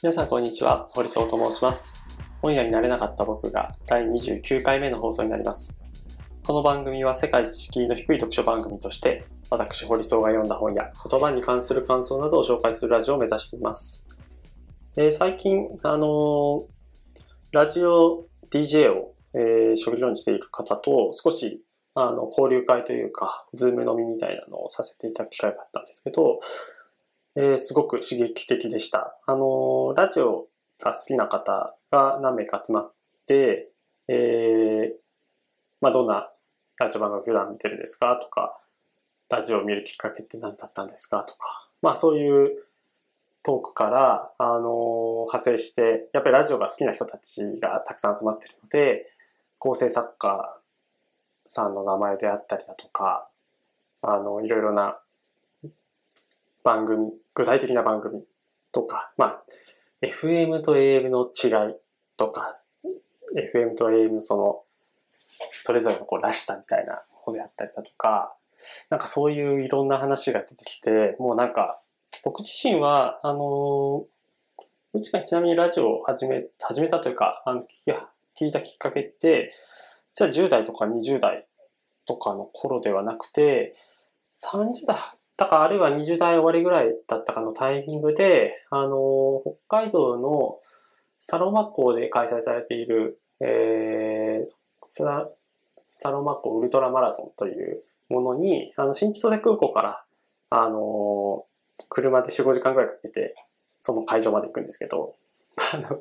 皆さんこんにちは、堀総と申します。本屋になれなかった僕が第29回目の放送になります。この番組は世界知識の低い読書番組として、私堀総が読んだ本や言葉に関する感想などを紹介するラジオを目指しています。えー最近、あのーラジオ DJ を、えー職業にしている方と少しあの交流会というか、ズーム飲みみたいなのをさせていただく機会があったんですけど、えーすごく刺激的でした。あのラジオが好きな方が何名か集まって、えーまあ、どんなラジオ番組普段見てるんですかとか、ラジオを見るきっかけって何だったんですかとか、まあそういうトークから、あの派生して、やっぱりラジオが好きな人たちがたくさん集まってるので、構成作家さんの名前であったりだとか、あの、いろいろな番組、具体的な番組とか、まあ、FM と AM の違いとか、FM と AM その、それぞれのこうらしさみたいなものであったりだとか、なんかそういういろんな話が出てきて、もうなんか、僕自身は、あの、うちがちなみにラジオを始め、始めたというか、あの、聞き、聞いたきっかけって、実は10代とか20代とかの頃ではなくて、30代たか、あるいは20代終わりぐらいだったかのタイミングで、あの、北海道のサロマ湖で開催されている、えー、サロマ湖ウルトラマラソンというものに、あの、新千歳空港から、あの、車で4、5時間ぐらいかけて、その会場まで行くんですけど、あの、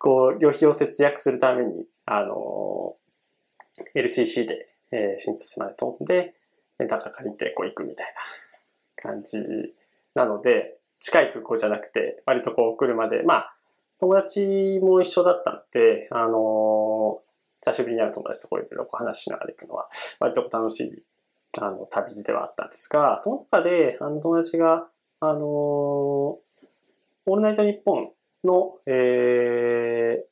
こう、旅費を節約するために、あの、LCC で、えー新千歳まで飛んで、レンタカー借りてこう行くみたいな。感じなので、近い空港じゃなくて、割とこう車で、まあ、友達も一緒だったので、あの久しぶりに会う友達とこういろいろ話しながら行くのは、割と楽しい、あの、旅路ではあったんですが、その中で、あの、友達が、あのオールナイトニッポンの、えー、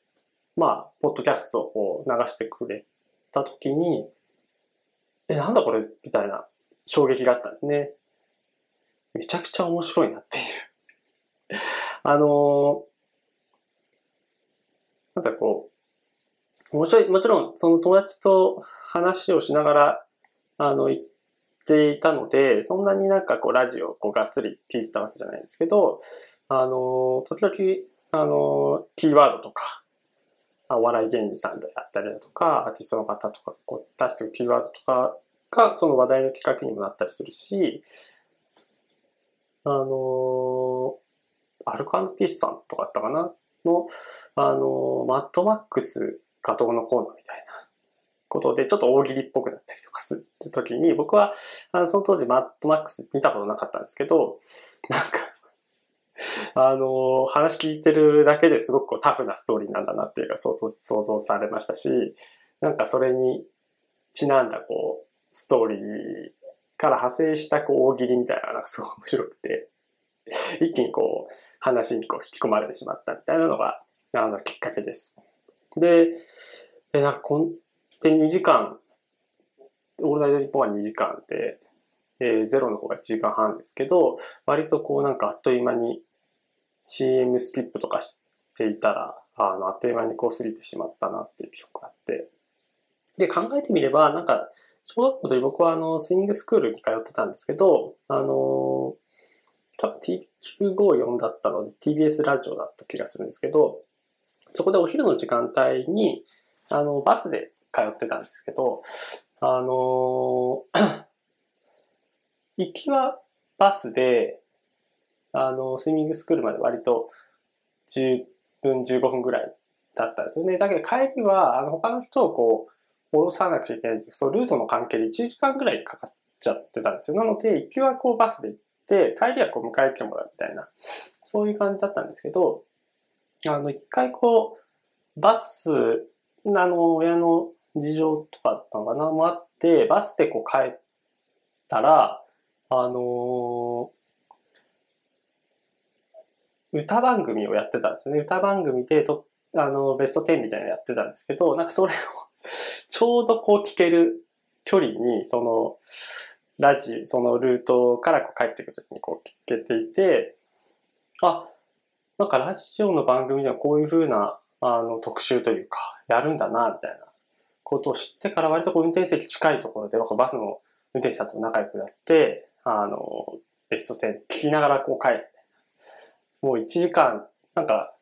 まあ、ポッドキャストを流してくれたときに、え、なんだこれ？みたいな衝撃があったんですね。めちゃくちゃ面白いなっていう。あのなんだこう、面白い、もちろんその友達と話をしながら、あの、言っていたので、そんなになんかこうラジオをこうがっつり聞いたわけじゃないんですけど、あの、時々、あの、キーワードとか、お笑い芸人さんであったりだとか、アーティストの方とかこう出してるキーワードとかがその話題のきっかけにもなったりするし、あのアルカンピースさんとかあったかな？の、あのマッドマックスがどうのこうのみたいなことで、ちょっと大喜利っぽくなったりとかするときに、僕は、あのその当時マッドマックス見たことなかったんですけど、なんか、あの話聞いてるだけですごくこうタフなストーリーなんだなっていうか想像想像されましたし、なんかそれにちなんだこう、ストーリーから派生したこう大喜利みたいなのがすごい面白くて、一気にこう話にこう引き込まれてしまったみたいなのが、あのきっかけです。で、えなんかこんで2時間、オールナイトニッポは2時間で、えーゼロの方が1時間半ですけど、割とこうなんかあっという間に CM スキップとかしていたら、あの、あっという間にこう過ぎてしまったなっていう記憶があって。で、考えてみれば、なんか、小学校の時僕はあの、スイングスクールに通ってたんですけど、あの、多分 T954 だったので TBS ラジオだった気がするんですけど、そこでお昼の時間帯に、あの、バスで通ってたんですけど、あの、行きはバスで、あの、スイミングスクールまで割と10分、15分ぐらいだったんですよね。だけど帰りは、あの、他の人をこう、降ろさなくちゃいけないっていう、そのルートの関係で1時間ぐらいかかっちゃってたんですよ。なので、行きはこうバスで行って、帰りはこう迎えてもらうみたいな、そういう感じだったんですけど、あの、一回こう、バス、あの、親の事情とかだったのかな、もあって、バスでこう帰ったら、あの歌番組をやってたんですよね。歌番組でと、あの、ベスト10みたいなのやってたんですけど、なんかそれをちょうどこう聞ける距離に、その、ラジ、そのルートからこう帰ってくるときにこう聞けていて、あ、なんかラジオの番組ではこういう風なあの特集というか、やるんだな、みたいなことを知ってから割とこう運転席近いところで、バスの運転手さんと仲良くなって、あの、ベスト10聞きながらこう帰って、もう1時間、なんか、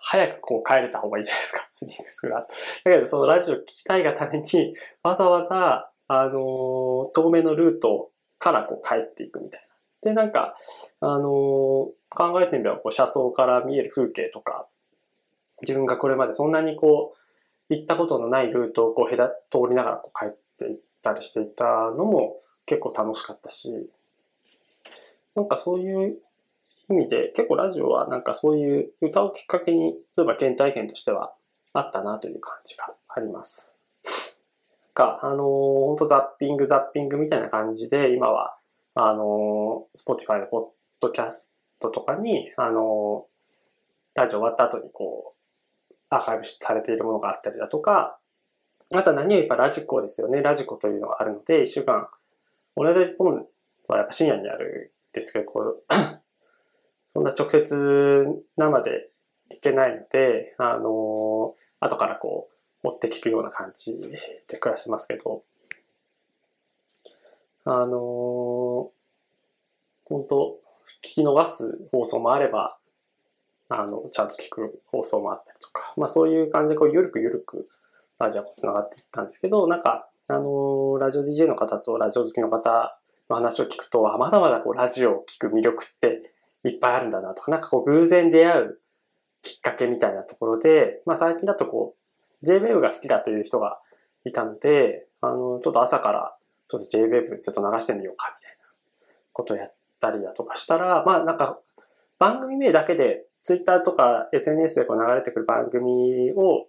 早くこう帰れた方がいいじゃないですか、スニークスが。だけどそのラジオ聞きたいがために、わざわざ、あの、遠目のルートからこう帰っていくみたいな。で、なんか、あの考えてみれば、こう、車窓から見える風景とか、自分がこれまでそんなにこう、行ったことのないルートをこう、通りながらこう帰っていったりしていたのも結構楽しかったし、なんかそういう意味で、結構ラジオはなんかそういう歌をきっかけに、例えば原体験としてはあったなという感じがあります。か、あのー、ほんとザッピングザッピングみたいな感じで、今は、あのー、Spotify のポッドキャストとかに、あのー、ラジオ終わった後にこう、アーカイブされているものがあったりだとか、あとは何よりやっぱラジコですよね。ラジコというのがあるので、一週間、同じ本はやっぱ深夜にあるんですけど、こうそんな直接生で聞けないので、あの後からこう、持って聞くような感じで暮らしてますけど、あの、本当聞き逃す放送もあれば、あの、ちゃんと聞く放送もあったりとか、まあそういう感じでこう、ゆるくゆるくラジオが繋がっていったんですけど、なんか、あの、ラジオ DJ の方とラジオ好きの方の話を聞くと、まだまだこう、ラジオを聞く魅力っていっぱいあるんだなとか、なんかこう、偶然出会うきっかけみたいなところで、まあ最近だとこう、JWAVE が好きだという人がいたので、あの、ちょっと朝からちょっと JWAVE ずっと流してみようかみたいなことをやったりだとかしたら、まあなんか番組名だけで Twitter とか SNS でこう流れてくる番組を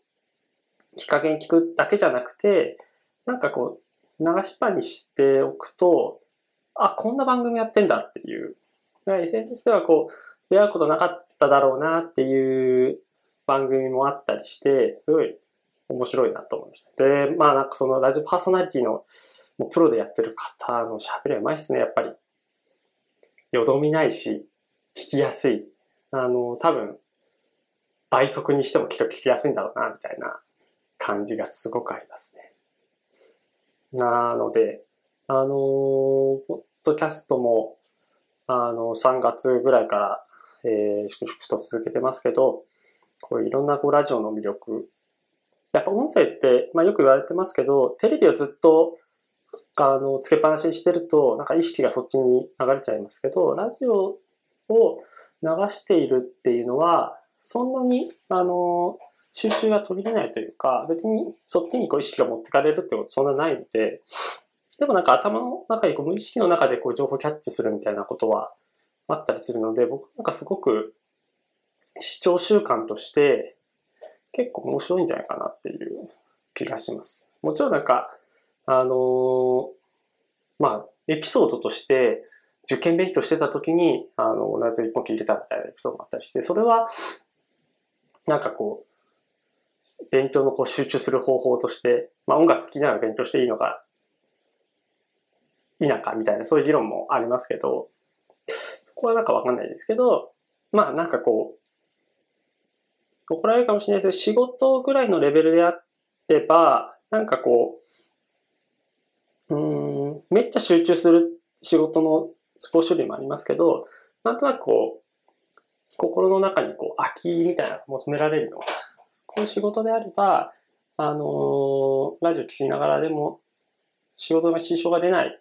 きっかけに聞くだけじゃなくて、なんかこう流しっぱにしておくと、あ、こんな番組やってんだっていう。SNS ではこう出会うことなかっただろうなっていう番組もあったりして、すごい面白いなと思いました。で、まあなんかそのラジオパーソナリティのもうプロでやってる方の喋りはうまいっすね、やっぱり。よどみないし、聞きやすい。あの、多分、倍速にしてもきっと聞きやすいんだろうな、みたいな感じがすごくありますね。なので、あの、ポッドキャストも、あの、3月ぐらいから、えー、粛々と続けてますけど、こういろんなこうラジオの魅力。やっぱ音声って、まあ、よく言われてますけど、テレビをずっとあのつけっぱなしにしてると、なんか意識がそっちに流れちゃいますけど、ラジオを流しているっていうのは、そんなに、あの、集中が途切れないというか、別にそっちにこう意識が持ってかれるってことそんなないので、でもなんか頭の中にこう無意識の中でこう情報キャッチするみたいなことはあったりするので、僕なんかすごく視聴習慣として結構面白いんじゃないかなっていう気がします。もちろんなんか、あのー、まあ、エピソードとして受験勉強してた時に、あの、ナイト一本聞いてたみたいなエピソードもあったりして、それは、なんかこう、勉強のこう集中する方法として、まあ音楽聴きながら勉強していいのか、否かみたいなそういう議論もありますけど、そこはなんかわかんないですけど、まあなんかこう、怒られるかもしれないですけど、仕事ぐらいのレベルであれば、なんかこう、うん、めっちゃ集中する仕事の5種類もありますけど、なんとなくこう、心の中にこう、空きみたいなの求められるのが、こういう仕事であれば、あのー、ラジオ聞きながらでも、仕事の支障が出ない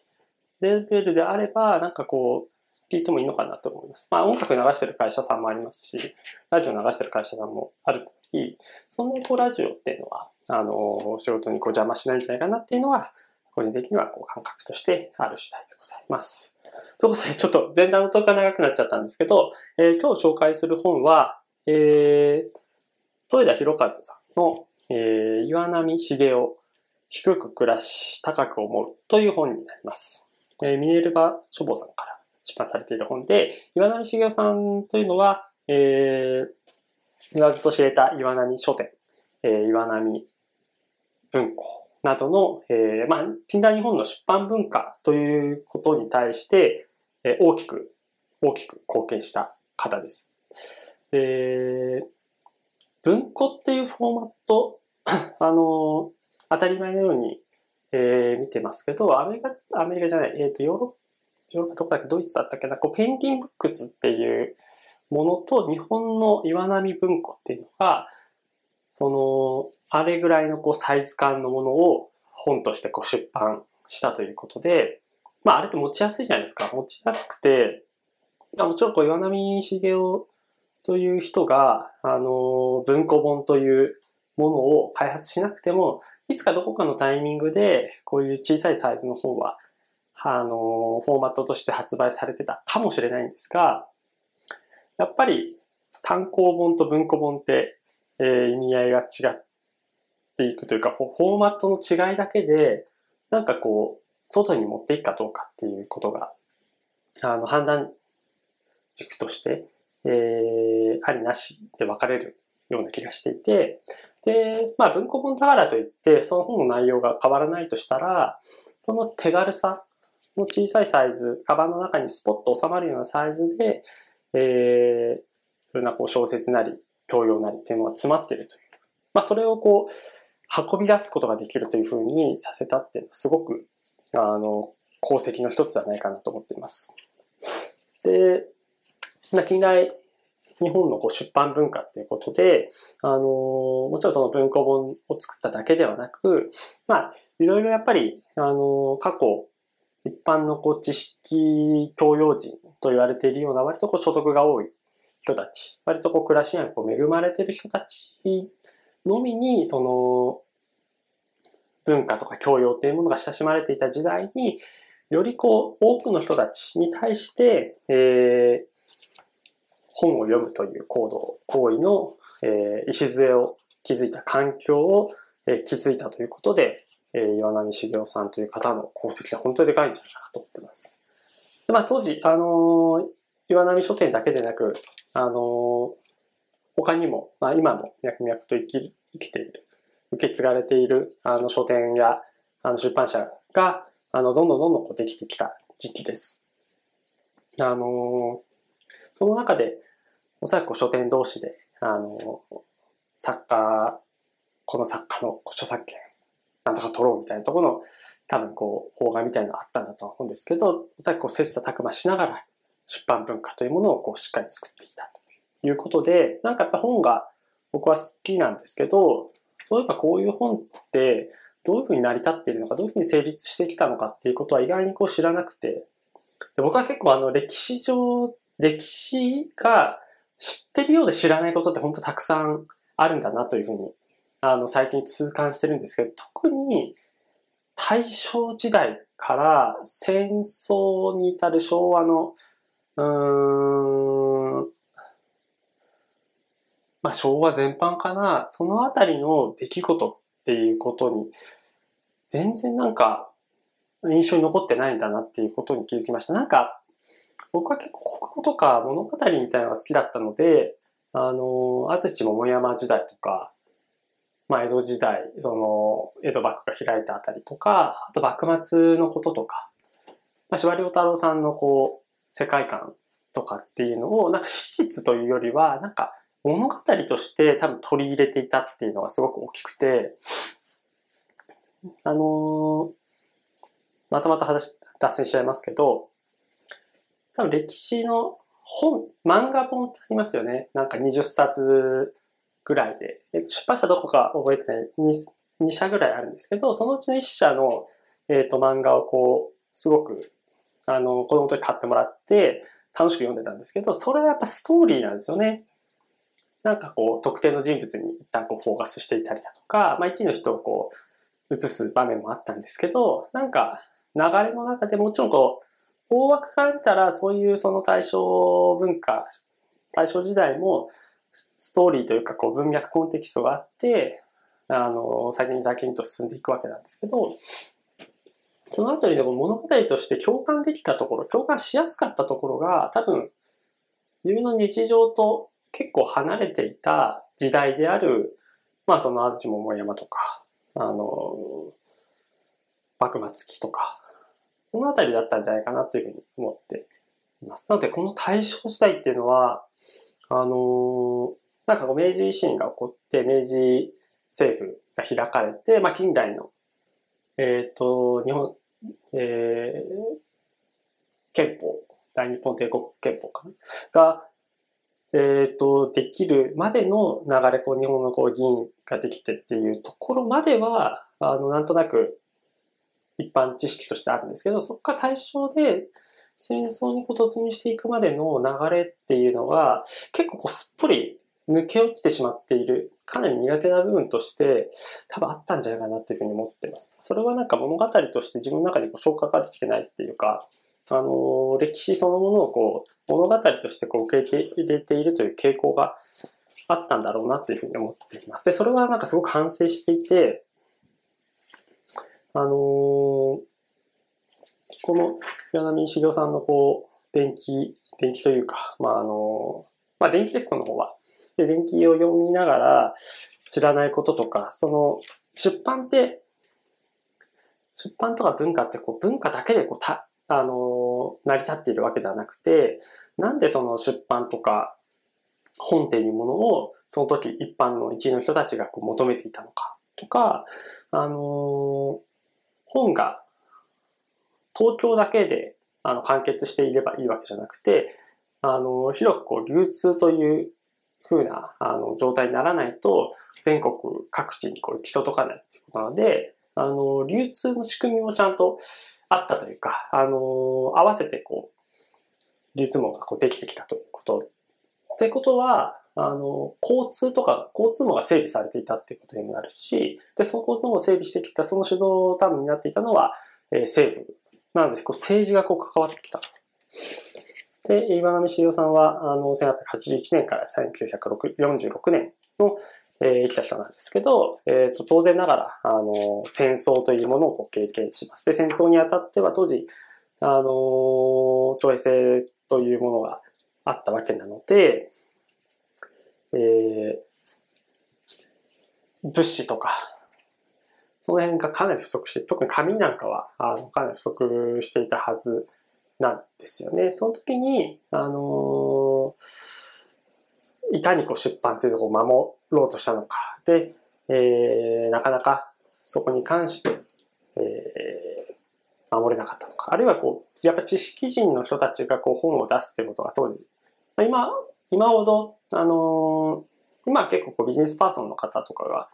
レベルであれば、なんかこう、聞いてもいいのかなと思います。まあ音楽流してる会社さんもありますし、ラジオ流してる会社さんもあるといい、そんなこうラジオっていうのは、あの、仕事にこう邪魔しないんじゃないかなっていうのは、個人的にはこう感覚としてある次第でございます。ということで、ちょっと全体のトークが長くなっちゃったんですけど、えー、今日紹介する本は、えー、豊田博和さんの、えー、岩波茂雄、低く暮らし、高く思うという本になります。えー、ミネルバ書房さんから出版されている本で、岩波茂雄さんというのは、えー、言わずと知れた岩波書店、えー、岩波文庫などの、えー、まあ、近代日本の出版文化ということに対して、えー、大きく、大きく貢献した方です。で、文庫っていうフォーマット、あの、当たり前のように、えー、見てますけど、アメリカ、アメリカじゃない、えっ、ー、と、ヨーロッパ、ヨーロッパどこだっけ、ドイツだったっけな、こう、ペンギンブックスっていうものと、日本の岩波文庫っていうのが、その、あれぐらいのこうサイズ感のものを本としてこう出版したということで、まああれって持ちやすいじゃないですか。持ちやすくて、もちろんこう岩波茂雄という人が、あの、文庫本というものを開発しなくても、いつかどこかのタイミングで、こういう小さいサイズの本は、あの、フォーマットとして発売されてたかもしれないんですが、やっぱり単行本と文庫本って、えー、意味合いが違っていくというか、フォーマットの違いだけで、なんかこう、外に持っていくかどうかっていうことが、あの、判断軸として、えー、ありなしで分かれるような気がしていて、で、まあ文庫本だからといって、その本の内容が変わらないとしたら、その手軽さの小さいサイズ、カバンの中にスポッと収まるようなサイズで、えー、いろんなこう小説なり、教養なりっていうのが詰まってるという。まあそれをこう、運び出すことができるというふうにさせたっていうのはすごく、あの、功績の一つではないかなと思っています。で、近代日本のこう出版文化っていうことで、あのもちろんその文庫本を作っただけではなく、まあ、いろいろやっぱり、あの過去、一般のこう知識教養人と言われているような割とこう所得が多い人たち、割とこう暮らしにこう恵まれている人たちのみに、その、文化とか教養っていうものが親しまれていた時代に、よりこう、多くの人たちに対して、えー、本を読むという行動、行為の、えー、礎を築いた環境を、えー、築いたということで、えー、岩波茂雄さんという方の功績は本当にでかいんじゃないかなと思ってます。でまあ、当時、あのー、岩波書店だけでなく、あのー、他にも、まあ、今も脈々と生き生きている、受け継がれているあの書店やあの出版社が、あの、どんどんどんどんこうできてきた時期です。あのー、その中で、おそらく書店同士で、あの、作家、この作家の著作権、なんとか取ろうみたいなところの、多分こう、法画みたいなのあったんだと思うんですけど、おそらくこう、切磋琢磨しながら、出版文化というものをこう、しっかり作ってきたということで、なんかやっぱ本が僕は好きなんですけど、そういえばこういう本って、どういうふうに成り立っているのか、どういうふうに成立してきたのかっていうことは意外にこう知らなくて、で僕は結構あの歴史上、歴史が知ってるようで知らないことって本当たくさんあるんだなというふうに、あの、最近痛感してるんですけど、特に大正時代から戦争に至る昭和の、うん、まあ昭和全般かな、そのあたりの出来事っていうことに、全然なんか印象に残ってないんだなっていうことに気づきました。なんか僕は結構国語とか物語みたいなのが好きだったので、あの、安土桃山時代とか、まあ、江戸時代、その、江戸幕府が開いたあたりとか、あと幕末のこととか、まあ、司馬遼太郎さんのこう、世界観とかっていうのを、なんか史実というよりは、なんか物語として多分取り入れていたっていうのがすごく大きくて、あのー、またまた話、脱線しちゃいますけど、多分歴史の本、漫画本ってありますよね。なんか20冊ぐらいで。出版社どこか覚えてない？2, 2社ぐらいあるんですけど、そのうちの1社の、えーと、漫画をこう、すごく、あの、子供の時買ってもらって、楽しく読んでたんですけど、それはやっぱストーリーなんですよね。なんかこう、特定の人物に一旦こうフォーカスしていたりだとか、まあ一位の人をこう、映す場面もあったんですけど、なんか流れの中でもちろんこう、大枠から見たら、そういうその大正文化、大正時代も、ストーリーというか、こう、文脈コンテキストがあって、あの、先に先にと進んでいくわけなんですけど、そのあたりでも物語として共感できたところ、共感しやすかったところが、多分、自分の日常と結構離れていた時代である、まあその安土桃山とか、あの、幕末期とか、この辺りだったんじゃないかなというふうに思っています。なので、この大正時代っていうのは、あのー、なんかこう明治維新が起こって、明治政府が開かれて、まあ近代の、えっ、ー、と、日本、えー、憲法、大日本帝国憲法かな？が、えっ、ー、と、できるまでの流れ、こう、日本のこう議員ができてっていうところまでは、あの、なんとなく一般知識としてあるんですけど、そこから対象で戦争に突入していくまでの流れっていうのが、結構こうすっぽり抜け落ちてしまっている、かなり苦手な部分として多分あったんじゃないかなっていうふうに思ってます。それはなんか物語として自分の中にこう消化ができてないっていうか、あの、歴史そのものをこう、物語としてこう受け入れているという傾向があったんだろうなっていうふうに思っています。で、それはなんかすごく反省していて、あのー、この岩波茂雄さんのこう、電気、電気というか、まあ、あのー、まあ、電気デスクの方は、で電気を読みながら知らないこととか、その、出版って、出版とか文化ってこう文化だけでこうた、あのー、成り立っているわけではなくて、なんでその出版とか本っていうものをその時一般の一位の人たちがこう求めていたのかとか、あのー、本が東京だけであの完結していればいいわけじゃなくて、あの、広くこう流通という風なあの状態にならないと全国各地にこう行き届かないっていうことなので、あの、流通の仕組みもちゃんとあったというか、あの、合わせてこう、流通網がこうできてきたということ。ってことは、あの、交通とか、交通網が整備されていたっていうことにもなるし、で、その交通網を整備してきた、その主導多分になっていたのは、えー、政府。なので、こう政治がこう関わってきた。で、岩波茂雄さんは、あの、1881年から1946年の、えー、生きた人なんですけど、えっ、ー、と、当然ながら、あの、戦争というものをこう経験します。で、戦争にあたっては当時、あの、徴兵制というものがあったわけなので、えー、物資とか、その辺がかなり不足して、特に紙なんかは、あの、かなり不足していたはずなんですよね。その時に、あのー、いかにこう出版っていうところを守ろうとしたのか。で、えー、なかなかそこに関して、えー、守れなかったのか。あるいはこう、やっぱ知識人の人たちがこう本を出すってことが当時、まあ今、今ほど、あのー、今は結構こうビジネスパーソンの方とかが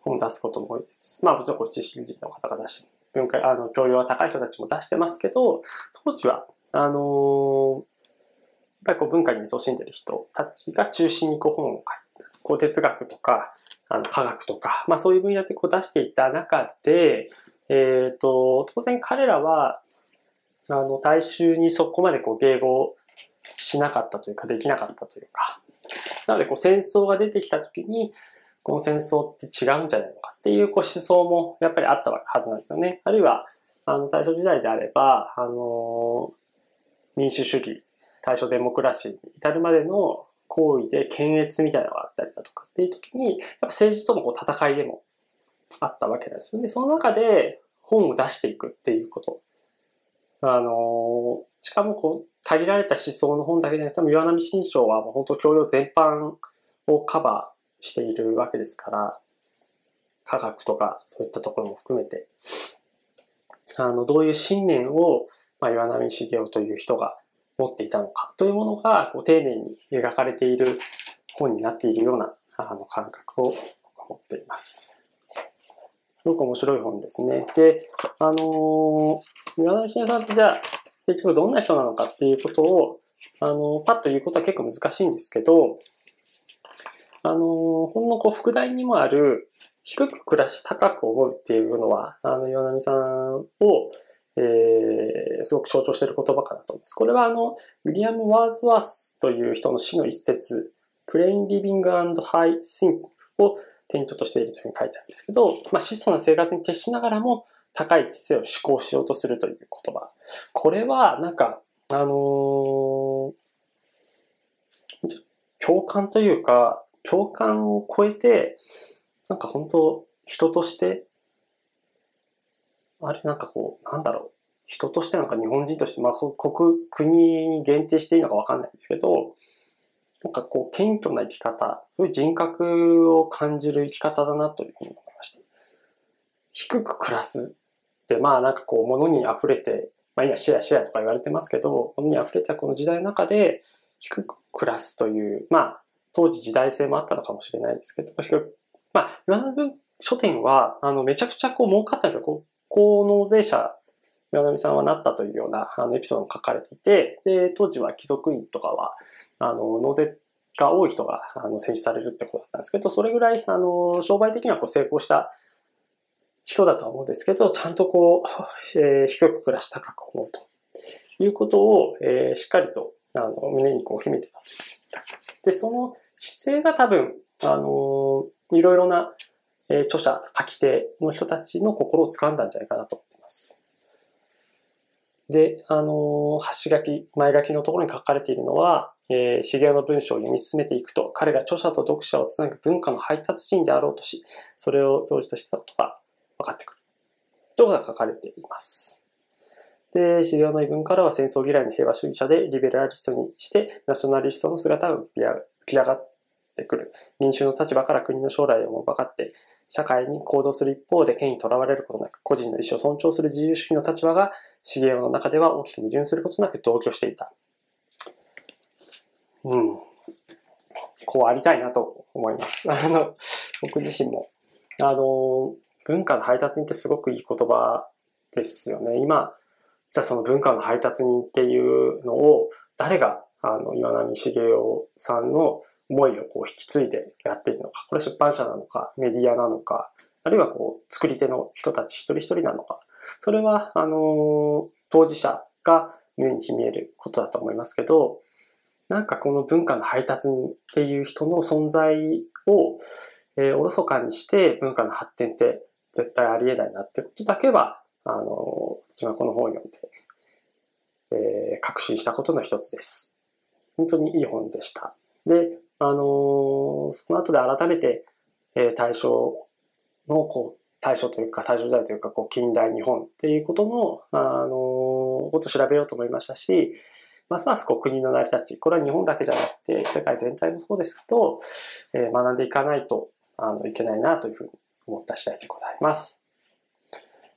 本を出すことも多いです。まあもちろんこう知識人の方が出して、文化、あの、教養は高い人たちも出してますけど、当時は、あのー、やっぱりこう文化に勤しんでる人たちが中心にこう本を書いて、こう哲学とか、あの科学とか、まあそういう分野でこう出していた中で、えっ、ー、と、当然彼らは、あの、大衆にそこまでこう迎合しなかったというか、できなかったというか。なので、こう、戦争が出てきたときに、この戦争って違うんじゃないのかっていうこう思想もやっぱりあったはずなんですよね。あるいは、あの、大正時代であれば、あの、民主主義、大正デモクラシーに至るまでの行為で検閲みたいなのがあったりだとかっていう時に、やっぱ政治とのこう戦いでもあったわけなんですよね。その中で本を出していくっていうこと。あの、しかもこう、限られた思想の本だけじゃなくて、岩波新書はもう本当教養全般をカバーしているわけですから、科学とかそういったところも含めて、あの、どういう信念を、まあ、岩波茂雄という人が持っていたのかというものが、こう、丁寧に描かれている本になっているような、あの、感覚を持っています。すごく面白い本ですね。で、あのー、岩波茂雄さんってじゃあ、結局どんな人なのかっていうことを、あの、パッと言うことは結構難しいんですけど、あの、ほんのこう、副題にもある、低く暮らし高く思うっていうのは、あの、岩波さんを、えー、すごく象徴している言葉かなと思います。これはあの、ウィリアム・ワーズワースという人の詩の一節、 plain living and high thinking を典拠としているというふうに書いてあるんですけど、まあ、質素な生活に徹しながらも、高い知性を志向しようとするという言葉。これは、なんか、あのー、共感というか、共感を超えて、なんか本当、人として、あれなんかこう、なんだろう。人としてなんか日本人として、まあ、国、国に限定していいのかわかんないんですけど、なんかこう、謙虚な生き方、そういう人格を感じる生き方だなというふうに思いました。低く暮らすって、まあなんかこう、物に溢れて、まあ今シェアシェアとか言われてますけど、物に溢れたこの時代の中で、低く暮らすという、まあ、当時時代性もあったのかもしれないですけど、まあ、岩波書店は、あの、めちゃくちゃこう儲かったんですよ。高納税者、岩波さんはなったというようなあのエピソードが書かれていて、で、当時は貴族院とかは、あの、納税が多い人があの選出されるってことだったんですけど、それぐらい、あの、商売的にはこう成功した人だとは思うんですけど、ちゃんとこう、えー、低く暮らし高く思うということを、えー、しっかりとあの胸にこう秘めてたという。で、その姿勢が多分、あの、いろいろな、えー、著者、書き手の人たちの心を掴んだんじゃないかなと思っています。で、あの、橋書き、前書きのところに書かれているのは、えー、茂雄の文章を読み進めていくと、彼が著者と読者をつなぐ文化の配達人であろうとし、それを教授としてたことが分かってくる。というこが書かれています。で、資料の異文からは戦争嫌いの平和主義者でリベラリストにしてナショナリストの姿が浮き上がってくる。民衆の立場から国の将来をも分かって、社会に行動する一方で権威にとらわれることなく、個人の意思を尊重する自由主義の立場が、資源の中では大きく矛盾することなく同居していた。うん。こうありたいなと思います。あの、僕自身も。あの、文化の配達人ってすごくいい言葉ですよね。今、じゃあその文化の配達人っていうのを誰があの岩波茂雄さんの思いをこう引き継いでやっているのか、これ出版社なのか、メディアなのか、あるいはこう作り手の人たち一人一人なのか、それはあの当事者が胸に秘めることだと思いますけど、なんかこの文化の配達っていう人の存在を、え、おろそかにして文化の発展って絶対ありえないなってことだけはあの、自分はこの本を読んで、えー、確信したことの一つです。本当にいい本でした。で、あのー、その後で改めて、えー、大正の、こう、大正というか、大正時代というか、こう、近代日本っていうことの、あのー、こと調べようと思いましたし、ますますこう国の成り立ち、これは日本だけじゃなくて、世界全体もそうですけど、えー、学んでいかないとあのいけないなというふうに思った次第でございます。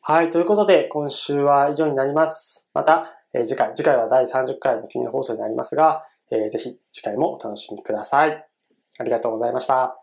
はい。ということで、今週は以上になります。また、えー、次回、次回は第30回の記念放送になりますが、えー、ぜひ次回もお楽しみください。ありがとうございました。